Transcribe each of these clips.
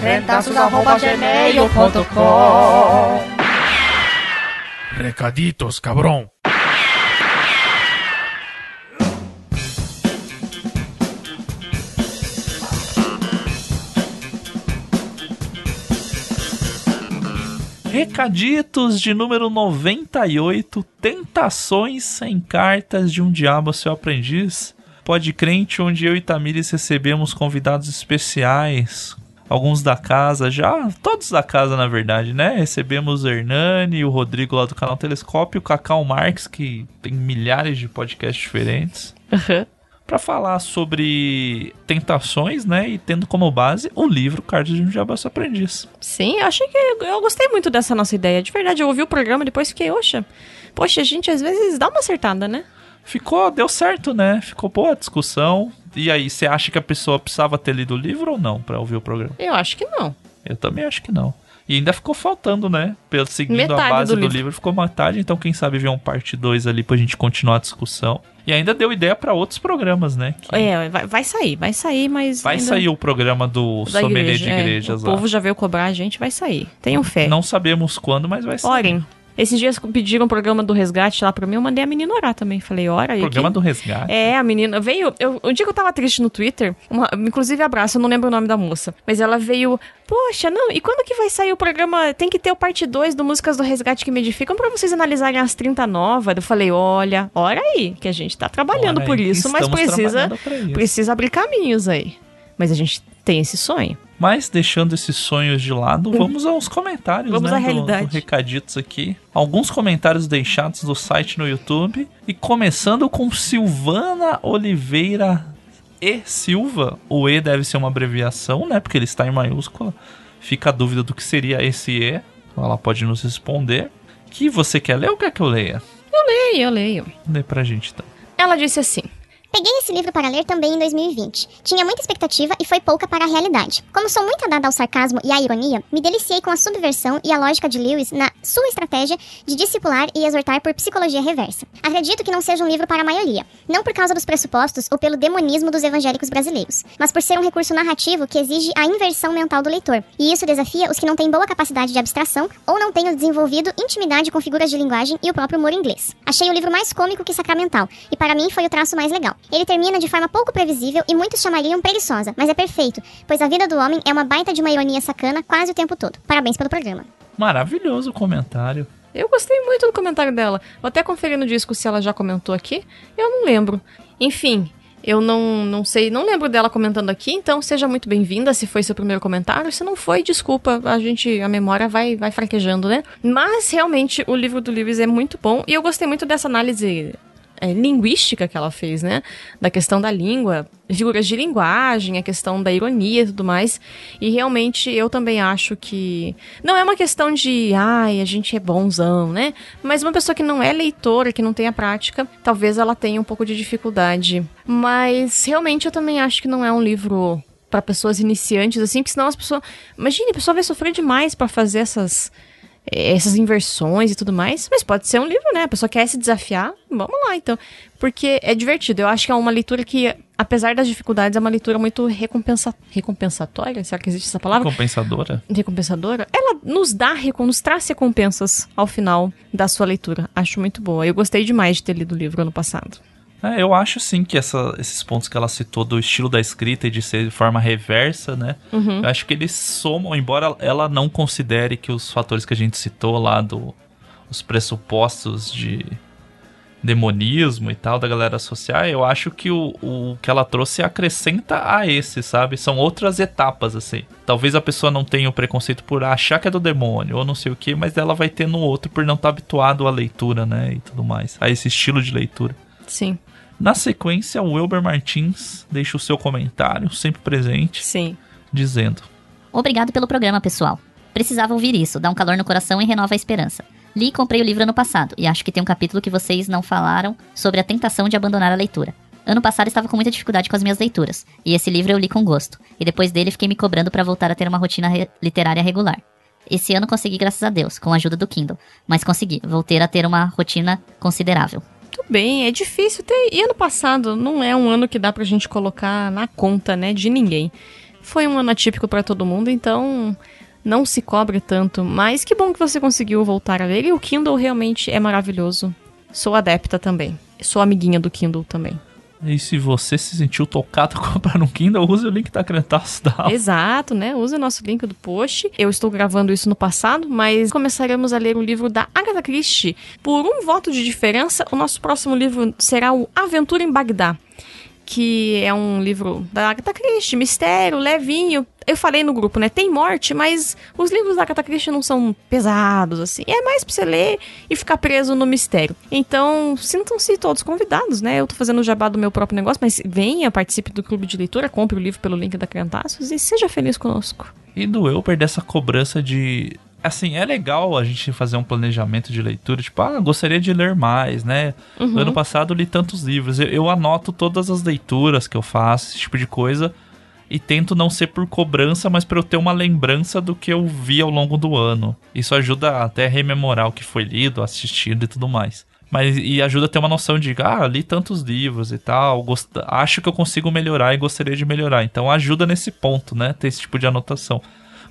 rentazos.gmail.com Recaditos, cabrão. Recaditos de número 98, Tentações em Cartas de um Diabo Seu Aprendiz. Pode crente, onde eu e Tamires recebemos convidados especiais, alguns da casa já, todos da casa na verdade, né? Recebemos o Hernani, o Rodrigo lá do canal Telescópio, o Cacau Marques, que tem milhares de podcasts diferentes. Uhum. Pra falar sobre tentações, né? E tendo como base o livro Cartas de um Seu Aprendiz. Sim, eu achei que eu gostei muito dessa nossa ideia. De verdade, eu ouvi o programa depois fiquei, oxa. Poxa, a gente às vezes dá uma acertada, né? Ficou, deu certo, né? Ficou boa a discussão. E aí, você acha que a pessoa precisava ter lido o livro ou não pra ouvir o programa? Eu acho que não. Eu também acho que não. E ainda ficou faltando, né? Pelo seguindo Metade a base do do, livro. livro. ficou metade, então quem sabe ver um parte 2 ali pra gente continuar a discussão. E ainda deu ideia pra outros programas, né? Que É, vai, vai sair, vai sair, mas. vai ainda- sair o programa do da sommelier igreja, de é. igrejas O lá. povo já veio cobrar a gente, vai sair. Tenham fé. Não sabemos quando, mas vai sair. Orem. Esses dias pediram o programa do resgate lá pra mim, eu mandei a menina orar também. Falei, ora aí. Programa que- do resgate. É, a menina veio. Eu, o dia que eu tava triste no Twitter, uma- inclusive abraço, eu não lembro o nome da moça. Mas ela veio. Poxa, não, e quando que vai sair o programa? Tem que ter o parte 2 do Músicas do Resgate que me edificam pra vocês analisarem as 30 novas. Eu falei, olha, ora aí, que a gente tá trabalhando Ora por aí, isso, mas precisa, isso. precisa abrir caminhos aí. Mas a gente tem esse sonho. Mas deixando esses sonhos de lado, vamos aos comentários, Vamos né? à do- realidade. Do, recaditos aqui. Alguns comentários deixados do site no YouTube. E começando com Silvana Oliveira E Silva. O E deve ser uma abreviação, né? Porque ele está em maiúscula. Fica a dúvida do que seria esse E. Ela pode nos responder. Que você quer ler ou quer que eu leia? Eu leio, eu leio. Lê pra gente então. Ela disse assim: Peguei esse livro para ler também em 2020. Tinha muita expectativa e foi pouca para a realidade. Como sou muito dada ao sarcasmo e à ironia, me deliciei com a subversão e a lógica de Lewis na sua estratégia de discipular e exortar por psicologia reversa. Acredito que não seja um livro para a maioria, não por causa dos pressupostos ou pelo demonismo dos evangélicos brasileiros, mas por ser um recurso narrativo que exige a inversão mental do leitor, e isso desafia os que não têm boa capacidade de abstração ou não tenham desenvolvido intimidade com figuras de linguagem e o próprio humor inglês. Achei o livro mais cômico que sacramental, e para mim foi o traço mais legal. Ele termina de forma pouco previsível e muitos chamariam preguiçosa, mas é perfeito, pois a vida do homem é uma baita de uma ironia sacana quase o tempo todo. Parabéns pelo programa. Maravilhoso o comentário. Eu gostei muito do comentário dela. Vou até conferir no disco se ela já comentou aqui. Eu não lembro. Enfim, eu não, não sei, não lembro dela comentando aqui, então seja muito bem-vinda se foi seu primeiro comentário. Se não foi, desculpa, a gente, a memória vai, vai fraquejando, né? Mas realmente o livro do Lewis é muito bom e eu gostei muito dessa análise é, linguística que ela fez, né? Da questão da língua, figuras de linguagem, a questão da ironia e tudo mais. E realmente eu também acho que. Não é uma questão de, ai, a gente é bonzão, né? Mas uma pessoa que não é leitora, que não tem a prática, talvez ela tenha um pouco de dificuldade. Mas realmente eu também acho que não é um livro para pessoas iniciantes, assim, porque senão as pessoas. Imagine, a pessoa vai sofrer demais para fazer essas essas inversões e tudo mais, mas pode ser um livro, né? A pessoa quer se desafiar, vamos lá então. Porque é divertido. Eu acho que é uma leitura que, apesar das dificuldades, é uma leitura muito recompensa... recompensatória. Será que existe essa palavra? Compensadora? Recompensadora. Ela nos dá, nos traz recompensas ao final da sua leitura. Acho muito boa. Eu gostei demais de ter lido o livro ano passado. É, eu acho sim que essa- esses pontos que ela citou do estilo da escrita e de ser de forma reversa, né? Eu acho que eles somam, embora ela não considere que os fatores que a gente citou lá do os pressupostos de demonismo e tal da galera associar, eu acho que o, o que ela trouxe acrescenta a esse, sabe? São outras etapas, assim. Talvez a pessoa não tenha o preconceito por achar que é do demônio ou não sei o que, mas ela vai ter no outro por não estar habituado à leitura, né? E tudo mais, a esse estilo de leitura. Sim, Na sequência, o Wilber Martins deixa o seu comentário, sempre presente, sim. dizendo: Obrigado pelo programa, pessoal. Precisava ouvir isso, dá um calor no coração e renova a esperança. Li e comprei o livro ano passado, e acho que tem um capítulo que vocês não falaram sobre a tentação de abandonar a leitura. Ano passado estava com muita dificuldade com as minhas leituras, e esse livro eu li com gosto, e depois dele fiquei me cobrando para voltar a ter uma rotina re literária regular. Esse ano consegui, graças a Deus, com a ajuda do Kindle, mas consegui, voltei a ter uma rotina considerável. Tudo bem, é difícil ter. E ano passado não é um ano que dá pra gente colocar na conta, né, de ninguém. Foi um ano atípico para todo mundo, então não se cobre tanto. Mas que bom que você conseguiu voltar a ler. E o Kindle realmente é maravilhoso. Sou adepta também. Sou amiguinha do Kindle também. E se você se sentiu tocado comprar um Kindle, use o link da Crentaço da Exato, né? Use o nosso link do post. Eu estou gravando isso no passado, mas começaremos a ler o livro da Agatha Christie. Por um voto de diferença, o nosso próximo livro será o Aventura em Bagdá que é um livro da Agatha Christie, mistério, levinho. Eu falei no grupo, né? Tem morte, mas os livros da Agatha Christie não são pesados, assim. É mais pra você ler e ficar preso no mistério. Então, sintam-se todos convidados, né? Eu tô fazendo o jabá do meu próprio negócio, mas venha, participe do clube de leitura, compre o livro pelo link da Criantaços e seja feliz conosco. E doeu perder essa cobrança de assim, é legal a gente fazer um planejamento de leitura, tipo, ah, gostaria de ler mais, né? Uhum. No ano passado eu li tantos livros. Eu, eu, anoto todas as leituras que eu faço, esse tipo de coisa, e tento não ser por cobrança, mas para eu ter uma lembrança do que eu vi ao longo do ano. Isso ajuda até a rememorar o que foi lido, assistido e tudo mais. Mas e ajuda a ter uma noção de, ah, li tantos livros e tal, gost... acho que eu consigo melhorar e gostaria de melhorar. Então ajuda nesse ponto, né? Ter esse tipo de anotação.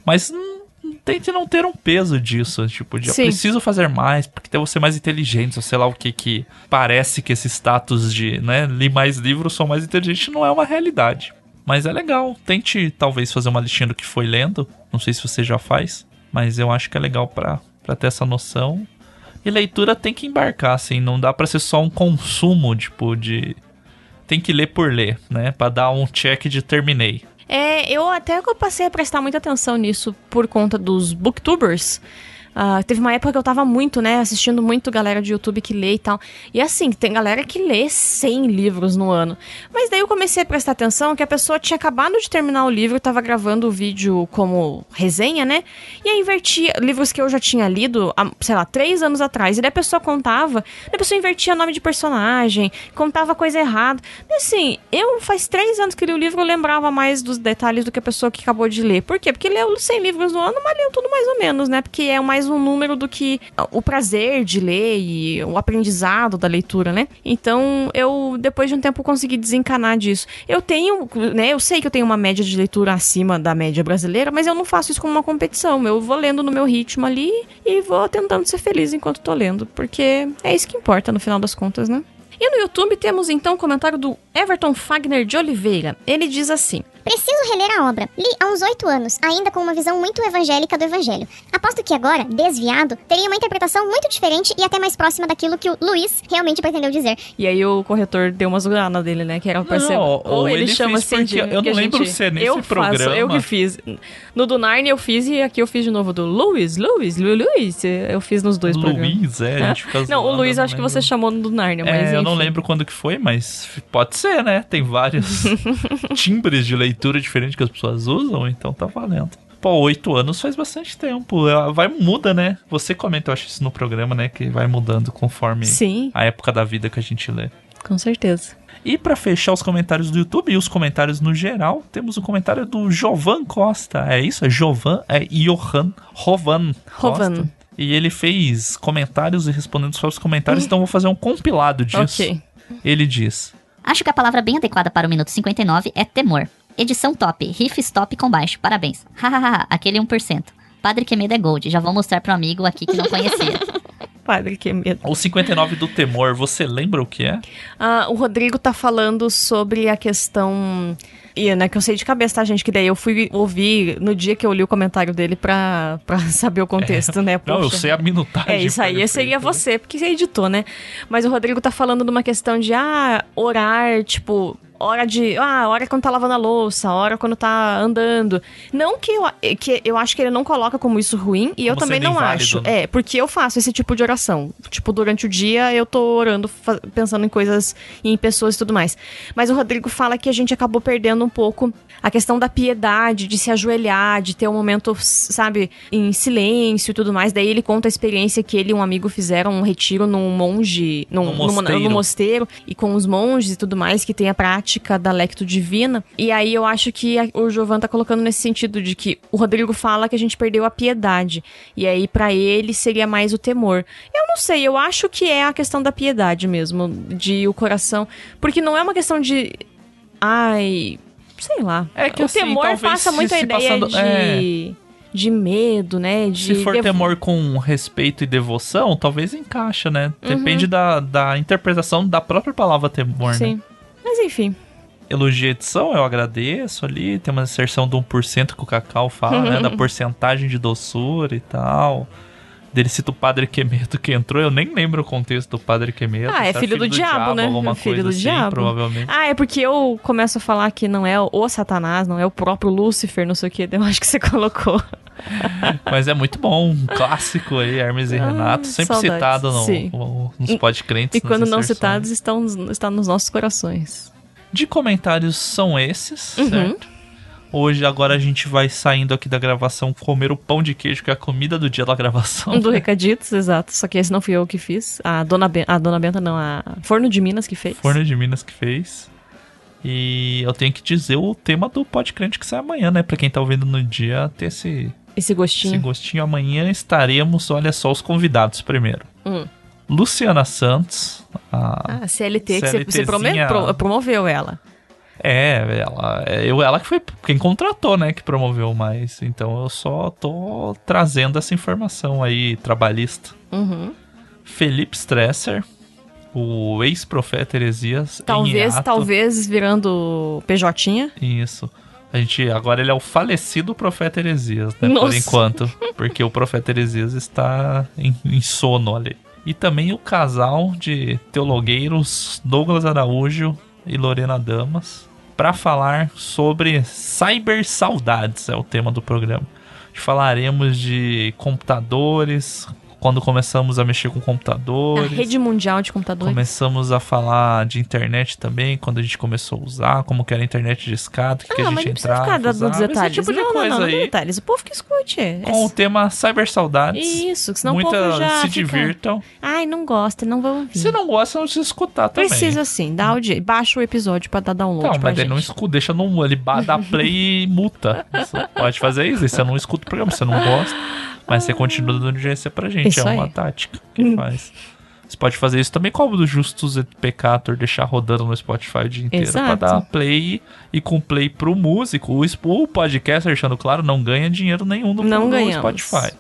Mas hum, tente não ter um peso disso, tipo, de eu preciso fazer mais, porque eu vou ser mais inteligente, ou sei lá o que que parece que esse status de, né, li mais livros, sou mais inteligente, não é uma realidade. Mas é legal, tente talvez fazer uma listinha do que foi lendo, não sei se você já faz, mas eu acho que é legal para ter essa noção. E leitura tem que embarcar, assim, não dá para ser só um consumo, tipo, de... Tem que ler por ler, né, para dar um check de terminei. É, eu até passei a prestar muita atenção nisso por conta dos booktubers. Uh, teve uma época que eu tava muito, né, assistindo muito galera de YouTube que lê e tal. E assim, tem galera que lê 100 livros no ano. Mas daí eu comecei a prestar atenção que a pessoa tinha acabado de terminar o livro, tava gravando o vídeo como resenha, né? E aí invertia livros que eu já tinha lido, há, sei lá, três anos atrás. E daí a pessoa contava, a pessoa invertia nome de personagem, contava coisa errada. E assim, eu faz três anos que li o livro, eu lembrava mais dos detalhes do que a pessoa que acabou de ler. Por quê? Porque leu 100 livros no ano, mas leu tudo mais ou menos, né? Porque é o mais mais um número do que o prazer de ler e o aprendizado da leitura, né? Então, eu depois de um tempo consegui desencanar disso. Eu tenho, né, eu sei que eu tenho uma média de leitura acima da média brasileira, mas eu não faço isso como uma competição. Eu vou lendo no meu ritmo ali e vou tentando ser feliz enquanto tô lendo, porque é isso que importa no final das contas, né? E no YouTube temos então o comentário do Everton Fagner de Oliveira. Ele diz assim: Preciso reler a obra. Li há uns oito anos, ainda com uma visão muito evangélica do evangelho. Aposto que agora, desviado, teria uma interpretação muito diferente e até mais próxima daquilo que o Luiz realmente pretendeu dizer. E aí o corretor deu uma zoada dele, né? Que era pra ser. Ou, ou ele, ele chama assim de. Eu não lembro gente, se é nesse eu programa. Faço, eu que fiz. No do Narnia eu fiz e aqui eu fiz de novo do Luiz, Luiz, Luiz. Eu fiz nos dois Luiz, programas. Luiz, é, a gente fica Não, o Luiz acho que você chamou no do Narnia, mas. É, eu não lembro quando que foi, mas pode ser, né? Tem vários timbres de leitura diferentes que as pessoas usam, então tá valendo. Pô, oito anos faz bastante tempo. Vai muda, né? Você comenta, eu acho isso no programa, né? Que vai mudando conforme Sim. a época da vida que a gente lê. Com certeza. E para fechar os comentários do YouTube e os comentários no geral, temos o um comentário do Jovan Costa. É isso? É Jovan? É Johan Rovan Costa. Rovan. E ele fez comentários e respondendo os comentários, então vou fazer um compilado disso. Ok. Ele diz: Acho que a palavra bem adequada para o minuto 59 é temor. Edição top, riff stop com baixo, parabéns. Hahaha, aquele 1%. Padre que medo é gold, já vou mostrar pro amigo aqui que não conhecia. Padre que medo. O 59 do temor, você lembra o que é? Ah, o Rodrigo tá falando sobre a questão e, né, que eu sei de cabeça, tá, gente? Que daí eu fui ouvir no dia que eu li o comentário dele pra, pra saber o contexto, é. né? Poxa. Não, eu sei a minutagem. É, isso aí seria você, porque você editou, né? Mas o Rodrigo tá falando de uma questão de, ah, orar, tipo, hora de. Ah, hora quando tá lavando a louça, hora quando tá andando. Não que eu, que eu acho que ele não coloca como isso ruim, e eu Como também sendo não acho. né? É, porque eu faço esse tipo de oração. Tipo, durante o dia eu tô orando, pensando em coisas, em pessoas e tudo mais. Mas o Rodrigo fala que a gente acabou perdendo um pouco a questão da piedade, de se ajoelhar, de ter um momento, sabe, em silêncio e tudo mais. Daí ele conta a experiência que ele e um amigo fizeram um retiro num monge, num, Num numa- mosteiro. no mosteiro, e com os monges e tudo mais, que tem a prática da lecto divina. E aí eu acho que a- o Jovan tá colocando nesse sentido de que o Rodrigo fala que a gente perdeu a piedade. E aí pra ele seria mais o temor. Eu não sei, eu acho que é a questão da piedade mesmo, de o coração. Porque não é uma questão de. Ai. Sei lá. É que o assim, temor passa se- muito a ideia passando- de. é. De medo, né? De Se for devo- temor com respeito e devoção, talvez encaixa, né? Uhum. Depende da, da interpretação da própria palavra temor, né? Mas enfim. Elogia a edição, eu agradeço ali. Tem uma inserção do 1% que o Cacau fala, né? Da porcentagem de doçura e tal. Dele cita o Padre Quemedo que entrou. Eu nem lembro o contexto do Padre Quemedo. Ah, é era filho do diabo, né? Alguma Filho coisa do assim, diabo. provavelmente. Ah, é porque eu começo a falar que não é o Satanás, não é o próprio Lúcifer, não sei o que. Eu acho que você colocou. Mas é muito bom. Um clássico aí, Hermes e Ah, Renato. Sempre saudades. citado no, nos podcrentes. E quando não citados, estão, está nos nossos corações. De comentários são esses, Uhum. certo? Hoje, agora a gente vai saindo aqui da gravação comer o pão de queijo, que é a comida do dia da gravação. Do Recaditos, exato. Só que esse não fui eu que fiz. A dona, ben, a dona Benta, não, a Forno de Minas que fez. Forno de Minas que fez. E eu tenho que dizer o tema do Podcrente que sai amanhã, né? Pra quem tá ouvindo no dia, ter esse, Esse gostinho. esse gostinho. Amanhã estaremos, olha só, os convidados primeiro. Hum. Luciana Santos. A... Ah, CLT, que você, prome- pro- promoveu ela. É, ela, é, eu, ela que foi quem contratou, né? Que promoveu mais. Então eu só tô trazendo essa informação aí, trabalhista. Uhum. Felipe Stresser, o ex-profeta Heresias. Talvez, talvez virando PJ. Isso. A gente, agora ele é o falecido profeta Heresias, né? Por Nossa. enquanto. Porque o profeta Heresias está em, em sono ali. E também o casal de teologueiros Douglas Araújo e Lorena Damas para falar sobre cyber saudades, é o tema do programa. Falaremos de computadores, quando começamos a mexer com A computadores. rede mundial de computadores. Começamos a falar de internet também, quando a gente começou a usar, como que era a internet de escada, o que, que ah, a mas gente entrava, ficar dando usava, detalhes. esse tipo de não, coisa não, não, aí. detalhes. O povo que escute. É Com o tema cyber saudades. Isso, que senão o Muita, povo já se fica... divirtam. Ai, não gosta, não vão ouvir. Se não gosta, não precisa escutar também. Precisa sim, dá audiência. Baixa o episódio pra dar download Não, pra mas ele não gente. escuta, deixa no. Ele dá play e multa. Você pode fazer isso, aí você não escuta o programa, você não gosta. Mas você continua dando audiência pra gente. Isso é uma aí. tática que faz. Você pode fazer isso também com o do Justus et Peccator, deixar rodando no Spotify o dia inteiro Exato. pra dar play e com play pro músico. O, podcast, deixando claro, não ganha dinheiro nenhum do, Não. Spotify.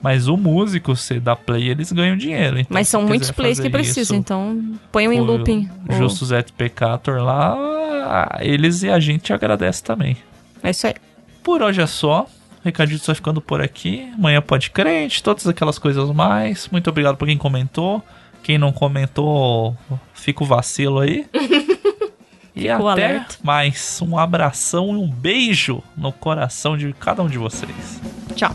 Mas o músico, você dá play, eles ganham dinheiro. Então, Mas se são muitos plays que precisam, então ponham em looping. Justus et Peccator lá, eles e a gente agradece também. É isso aí. Por hoje é só. Recadito vai ficando por aqui. Amanhã pode crente, todas aquelas coisas mais. Muito obrigado por quem comentou. Quem não comentou, fica o vacilo aí. e até alerta. mais. Um abração e um beijo no coração de cada um de vocês. Tchau.